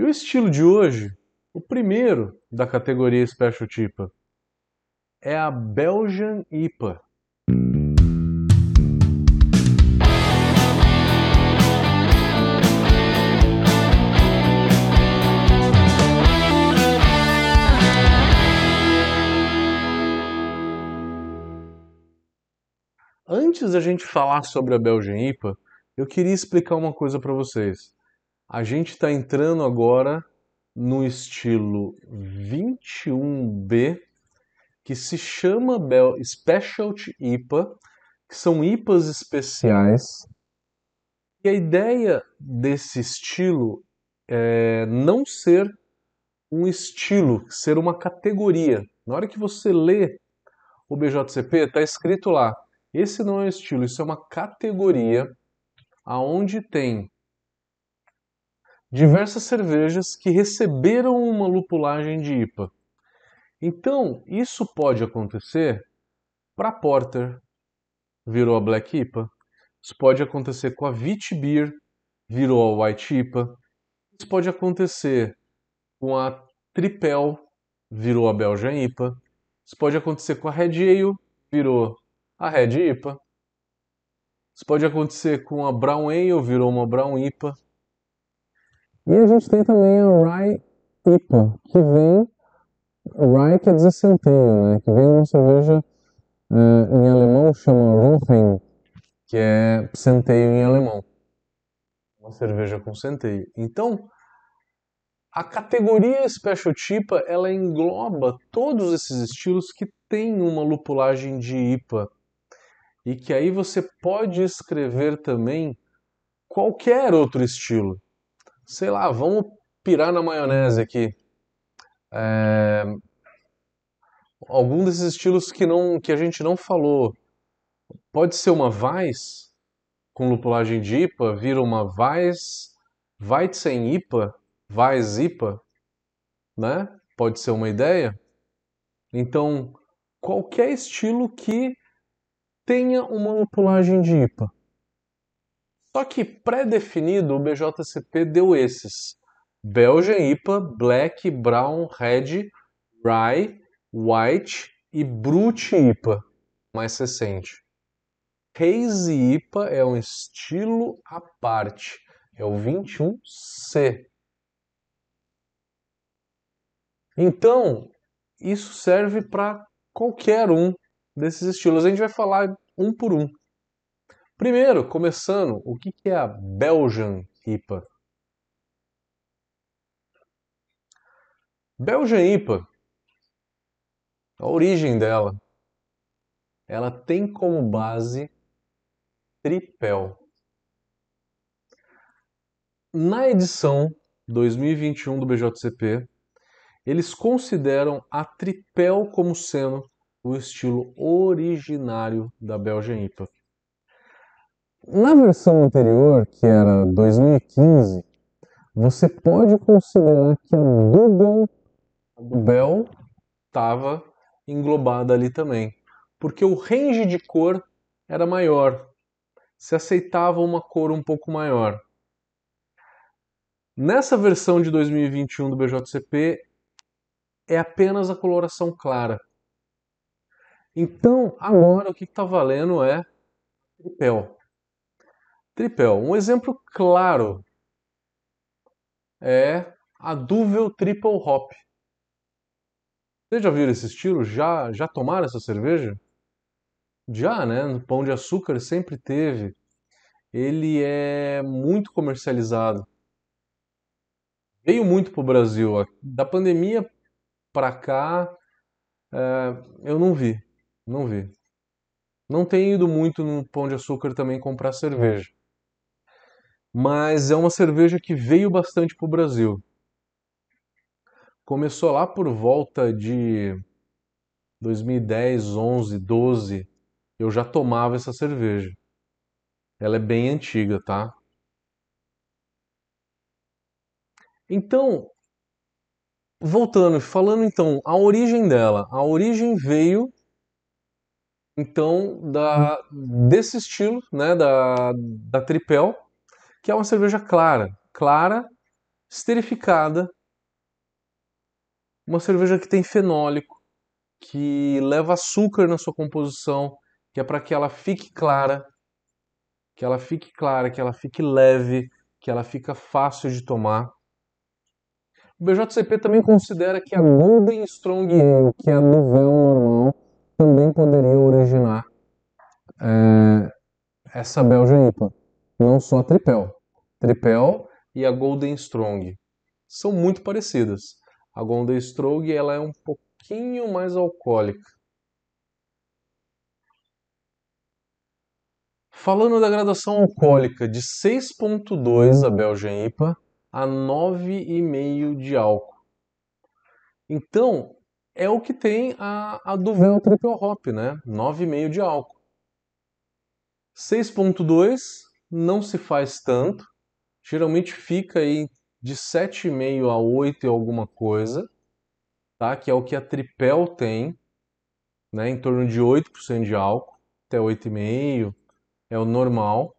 E o estilo de hoje, o primeiro da categoria Special Tipa, é a Belgian IPA. Antes da gente falar sobre a Belgian IPA, eu queria explicar uma coisa para vocês. A gente está entrando agora no estilo 21B, que se chama Bel Specialty IPA, que são IPAs especiais. E a ideia desse estilo é não ser um estilo, ser uma categoria. Na hora que você lê o BJCP, está escrito lá esse não é um estilo, isso é uma categoria aonde tem diversas cervejas que receberam uma lupulagem de IPA. Então, isso pode acontecer para Porter, virou a Black IPA. Isso pode acontecer com a Vit Beer, virou a White IPA. Isso pode acontecer com a Tripel, virou a Belgian IPA. Isso pode acontecer com a Red Ale, virou a Red IPA. Isso pode acontecer com a Brown Ale, virou uma Brown IPA. E a gente tem também a Rye IPA, que vem. Rye quer dizer centeio, né? Que vem uma cerveja uh, em alemão chama Rohen, que é centeio em alemão. Uma cerveja com centeio. Então, a categoria Special Tipa ela engloba todos esses estilos que têm uma lupulagem de IPA e que aí você pode escrever também qualquer outro estilo. Sei lá, vamos pirar na maionese aqui. É... Algum desses estilos que, não, que a gente não falou. Pode ser uma Weiss com lupulagem de IPA, vira uma Weiss, Weizen IPA, Weiss IPA, né? Pode ser uma ideia. Então, qualquer estilo que tenha uma lupulagem de IPA. Só que pré-definido o BJCP deu esses: Belgian IPA, Black, Brown, Red, Rye, White e Brut IPA, mais recente. Hazy IPA é um estilo à parte, é o 21C. Então, isso serve para qualquer um desses estilos. A gente vai falar um por um. Primeiro, começando, o que é a Belgian IPA? Belgian IPA, a origem dela, ela tem como base tripel. Na edição 2021 do BJCP, eles consideram a tripel como sendo o estilo originário da Belgian IPA. Na versão anterior, que era 2015, você pode considerar que a Dubel, Bel estava englobada ali também, porque o range de cor era maior, se aceitava uma cor um pouco maior. Nessa versão de 2021 do BJCP é apenas a coloração clara. Então, agora o que está valendo é tripel. Tripel. Um exemplo claro é a Duvel Triple Hop. Vocês já viram esse estilo? Já, já tomaram essa cerveja? Já, né? No Pão de Açúcar sempre teve. Ele é muito comercializado. Veio muito para o Brasil. Da pandemia para cá, é, eu não vi. Não vi. Não tenho ido muito no Pão de Açúcar também comprar cerveja. Mas é uma cerveja que veio bastante para o Brasil. Começou lá por volta de 2010, 11, 12. Eu já tomava essa cerveja. Ela é bem antiga, tá? Então, voltando, falando então, a origem dela. A origem veio então da, desse estilo, né, da, da Tripel, que é uma cerveja clara, clara esterificada, uma cerveja que tem fenólico, que leva açúcar na sua composição, que é para que ela fique clara, que ela fique clara, que ela fique leve, que ela fica fácil de tomar. O BJCP também considera que a Golden Strong Ale, que é a Novel normal, também poderia originar é, essa Belgian IPA. Não só a Tripel. Tripel e a Golden Strong são muito parecidas. A Golden Strong ela é um pouquinho mais alcoólica. Falando da graduação alcoólica de 6.2 a Belgian IPA a 9,5 de álcool. Então, é o que tem a, a Duvel Triple Hop, né? 9,5 de álcool. 6.2 não se faz tanto, geralmente fica aí de 7,5 a 8 e alguma coisa, tá? Que é o que a Tripel tem, né? Em torno de 8% de álcool, até 8,5 é o normal.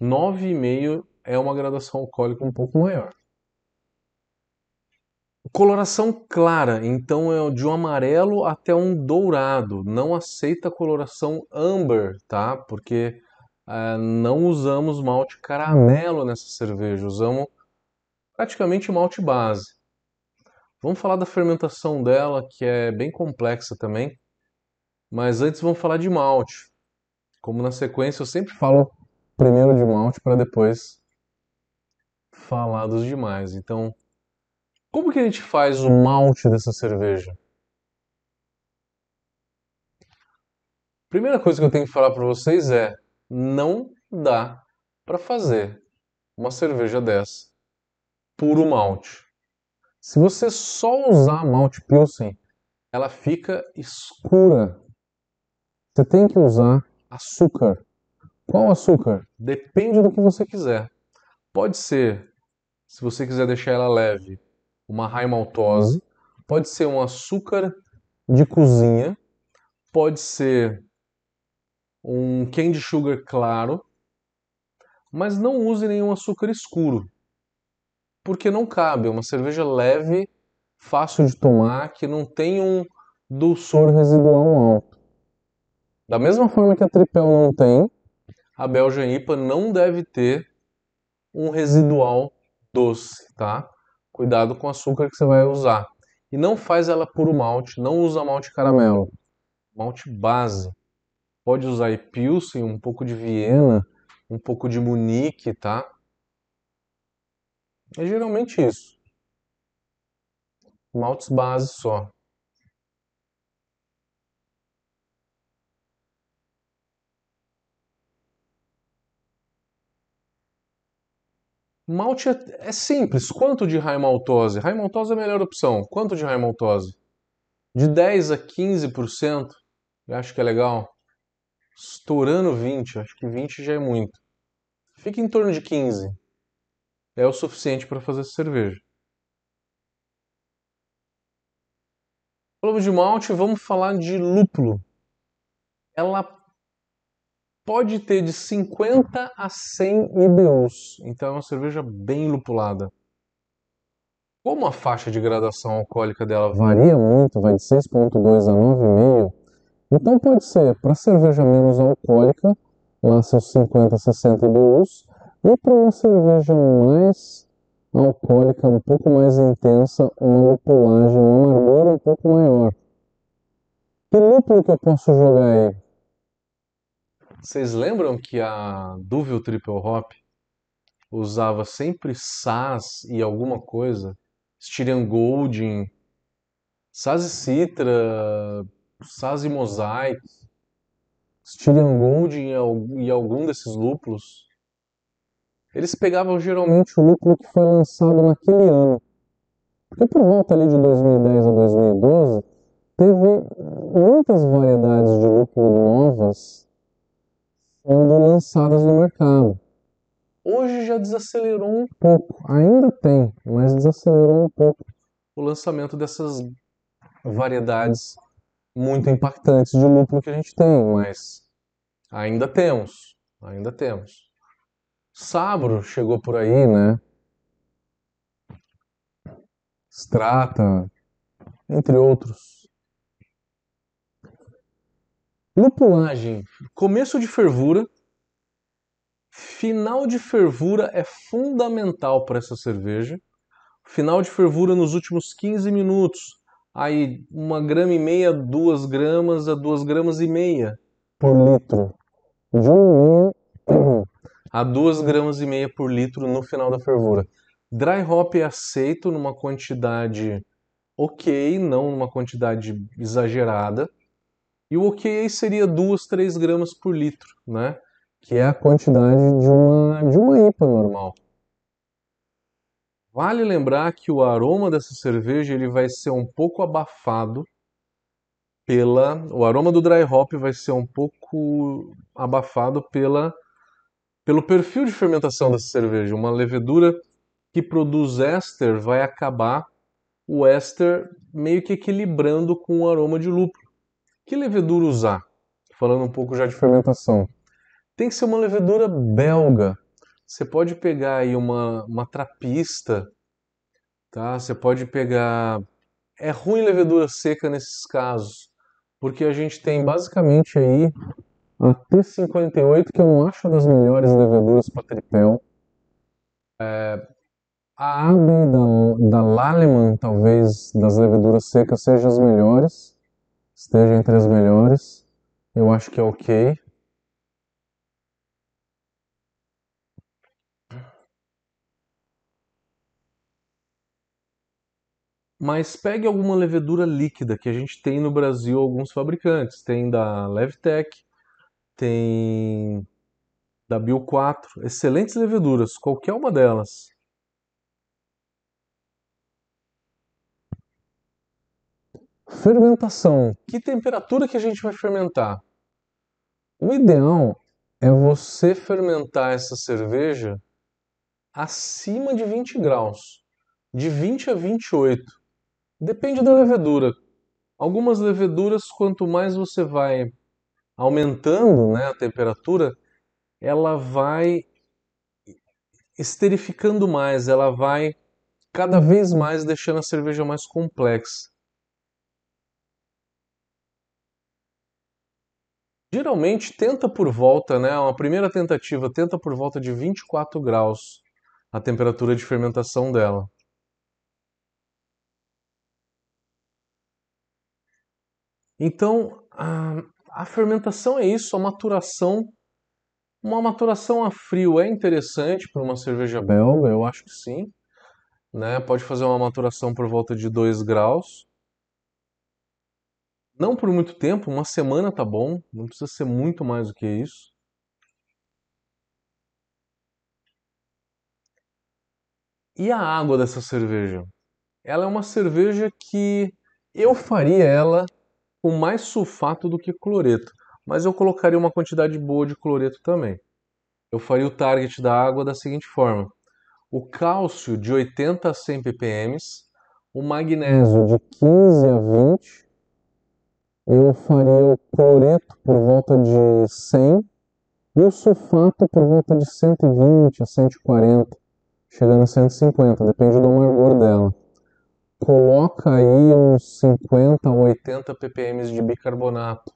9,5 é uma graduação alcoólica um pouco maior. Coloração clara, então é de um amarelo até um dourado. Não aceita coloração amber, tá? Porque uh, não usamos malte caramelo nessa cerveja, usamos praticamente malte base. Vamos falar da fermentação dela, que é bem complexa também. Mas antes vamos falar de malte. Como na sequência eu sempre falo primeiro de malte para depois falar dos demais. Então, como que a gente faz o malte dessa cerveja? Primeira coisa que eu tenho que falar para vocês é: não dá para fazer uma cerveja dessa puro malte. Se você só usar malte pilsen, ela fica escura. Você tem que usar açúcar. Qual açúcar? Depende do que você quiser. Pode ser, se você quiser deixar ela leve, uma high maltose, pode ser um açúcar de cozinha, pode ser um candy sugar claro, mas não use nenhum açúcar escuro, porque não cabe. Uma cerveja leve, fácil de tomar, que não tem um dulçor residual alto. Da mesma forma que a Tripel não tem, a Belgian IPA não deve ter um residual doce, tá? cuidado com o açúcar que você vai usar. E não faz ela puro malte, não usa malte caramelo. Malte base. Pode usar Pilsen, um pouco de Viena, um pouco de Munique, tá? É geralmente isso. Maltes base só. Malte é, é, simples. Quanto de high maltose? High maltose é a melhor opção. Quanto de high maltose? De 10 a 15%, eu acho que é legal. Estourando 20, acho que 20 já é muito. Fica em torno de 15. É o suficiente para fazer cerveja. Falamos de malte, vamos falar de lúpulo. Ela pode ter de 50 a 100 IBUs, então é uma cerveja bem lupulada. Como a faixa de gradação alcoólica dela varia muito, vai de 6.2 a 9,5, então pode ser para cerveja menos alcoólica, lá seus 50 a 60 IBUs, e para uma cerveja mais alcoólica, um pouco mais intensa, uma lupulagem, uma amargura um pouco maior. Que lúpulo que eu posso jogar aí? Vocês lembram que a Duvel Triple Hop usava sempre SAS e alguma coisa? Styrian Golding, SAS e Citra, SAS e Mosaic, Styrian Golding e algum desses lúpulos. Eles pegavam geralmente o lúpulo que foi lançado naquele ano. Porque por volta ali de 2010 a 2012, teve muitas variedades de lúpulo novas sendo lançadas no mercado. Hoje já desacelerou um pouco, ainda tem, mas desacelerou um pouco o lançamento dessas variedades muito impactantes de lúpulo que a gente tem, mas ainda temos, ainda temos. Sabro chegou por aí, né? Strata, entre outros. Lupulagem, começo de fervura, final de fervura é fundamental para essa cerveja. Final de fervura nos últimos 15 minutos, aí uma grama e meia, duas gramas a duas gramas e meia por litro. De meia a duas gramas e meia por litro no final da fervura. Dry hop é aceito numa quantidade ok, não numa quantidade exagerada. E o ok seria 2, 3 gramas por litro, né? Que é a quantidade de uma, de uma IPA normal. Vale lembrar que o aroma dessa cerveja ele vai ser um pouco abafado pela. O aroma do dry hop vai ser um pouco abafado pela, pelo perfil de fermentação dessa cerveja. Uma levedura que produz éster vai acabar o éster meio que equilibrando com o aroma de lúpulo. Que levedura usar? Falando um pouco já de fermentação. Tem que ser uma levedura belga. Você pode pegar aí uma, uma trapista, tá? Você pode pegar. É ruim levedura seca nesses casos, porque a gente tem basicamente aí a T58, que eu não acho das melhores leveduras para tripel. É, a AB da, da Lallemand, talvez das leveduras secas, seja as melhores, esteja entre as melhores. Eu acho que é ok. Mas pegue alguma levedura líquida que a gente tem no Brasil alguns fabricantes. Tem da Levtech, tem da Bio 4, excelentes leveduras, qualquer uma delas. Fermentação. Que temperatura que a gente vai fermentar? O ideal é você fermentar essa cerveja acima de 20 graus, de 20 a 28. Depende da levedura. Algumas leveduras, quanto mais você vai aumentando né, a temperatura, ela vai esterificando mais, ela vai cada vez mais deixando a cerveja mais complexa. Geralmente tenta por volta, né? Uma primeira tentativa tenta por volta de 24 graus a temperatura de fermentação dela. Então, a, a fermentação é isso, a maturação. Uma maturação a frio é interessante para uma cerveja belga, eu acho que sim. Né? Pode fazer uma maturação por volta de 2 graus. Não por muito tempo, uma semana tá bom, não precisa ser muito mais do que isso. E a água dessa cerveja? Ela é uma cerveja que eu faria ela com mais sulfato do que cloreto, mas eu colocaria uma quantidade boa de cloreto também. Eu faria o target da água da seguinte forma: o cálcio de 80 a 100 ppm, o magnésio de 15 a 20 eu faria o cloreto por volta de 100 e o sulfato por volta de 120 a 140, chegando a 150, depende do amargor dela. Coloca aí uns 50 a 80 ppm de bicarbonato.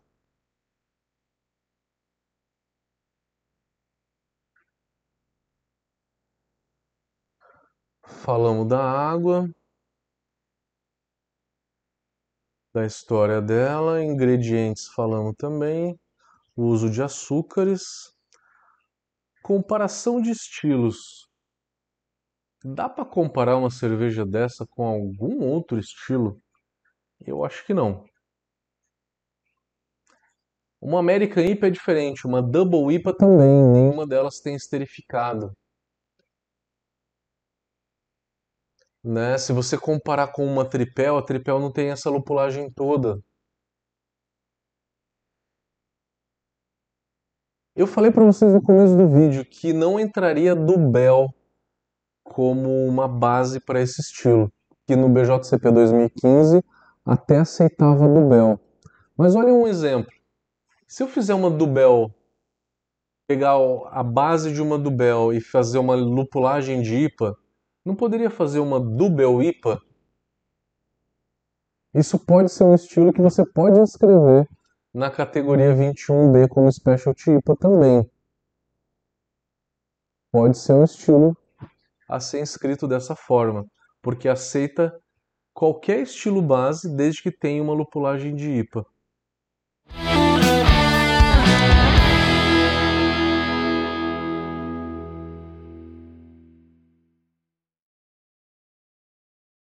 Falamos da água, da história dela, ingredientes falamos também, uso de açúcares, comparação de estilos. Dá para comparar uma cerveja dessa com algum outro estilo? Eu acho que não. Uma American IPA é diferente, uma Double IPA também, nenhuma delas tem esterificado. Né? Se você comparar com uma tripel, a tripel não tem essa lupulagem toda. Eu falei para vocês no começo do vídeo que não entraria Dubel como uma base para esse estilo, que no BJCP 2015 até aceitava Dubel. Mas olha um exemplo. Se eu fizer uma Dubel, pegar a base de uma Dubel e fazer uma lupulagem de IPA, não poderia fazer uma Double IPA Isso pode ser um estilo que você pode inscrever na categoria 21B como Specialty IPA também. Pode ser um estilo a ser inscrito dessa forma, porque aceita qualquer estilo base desde que tenha uma lupulagem de IPA.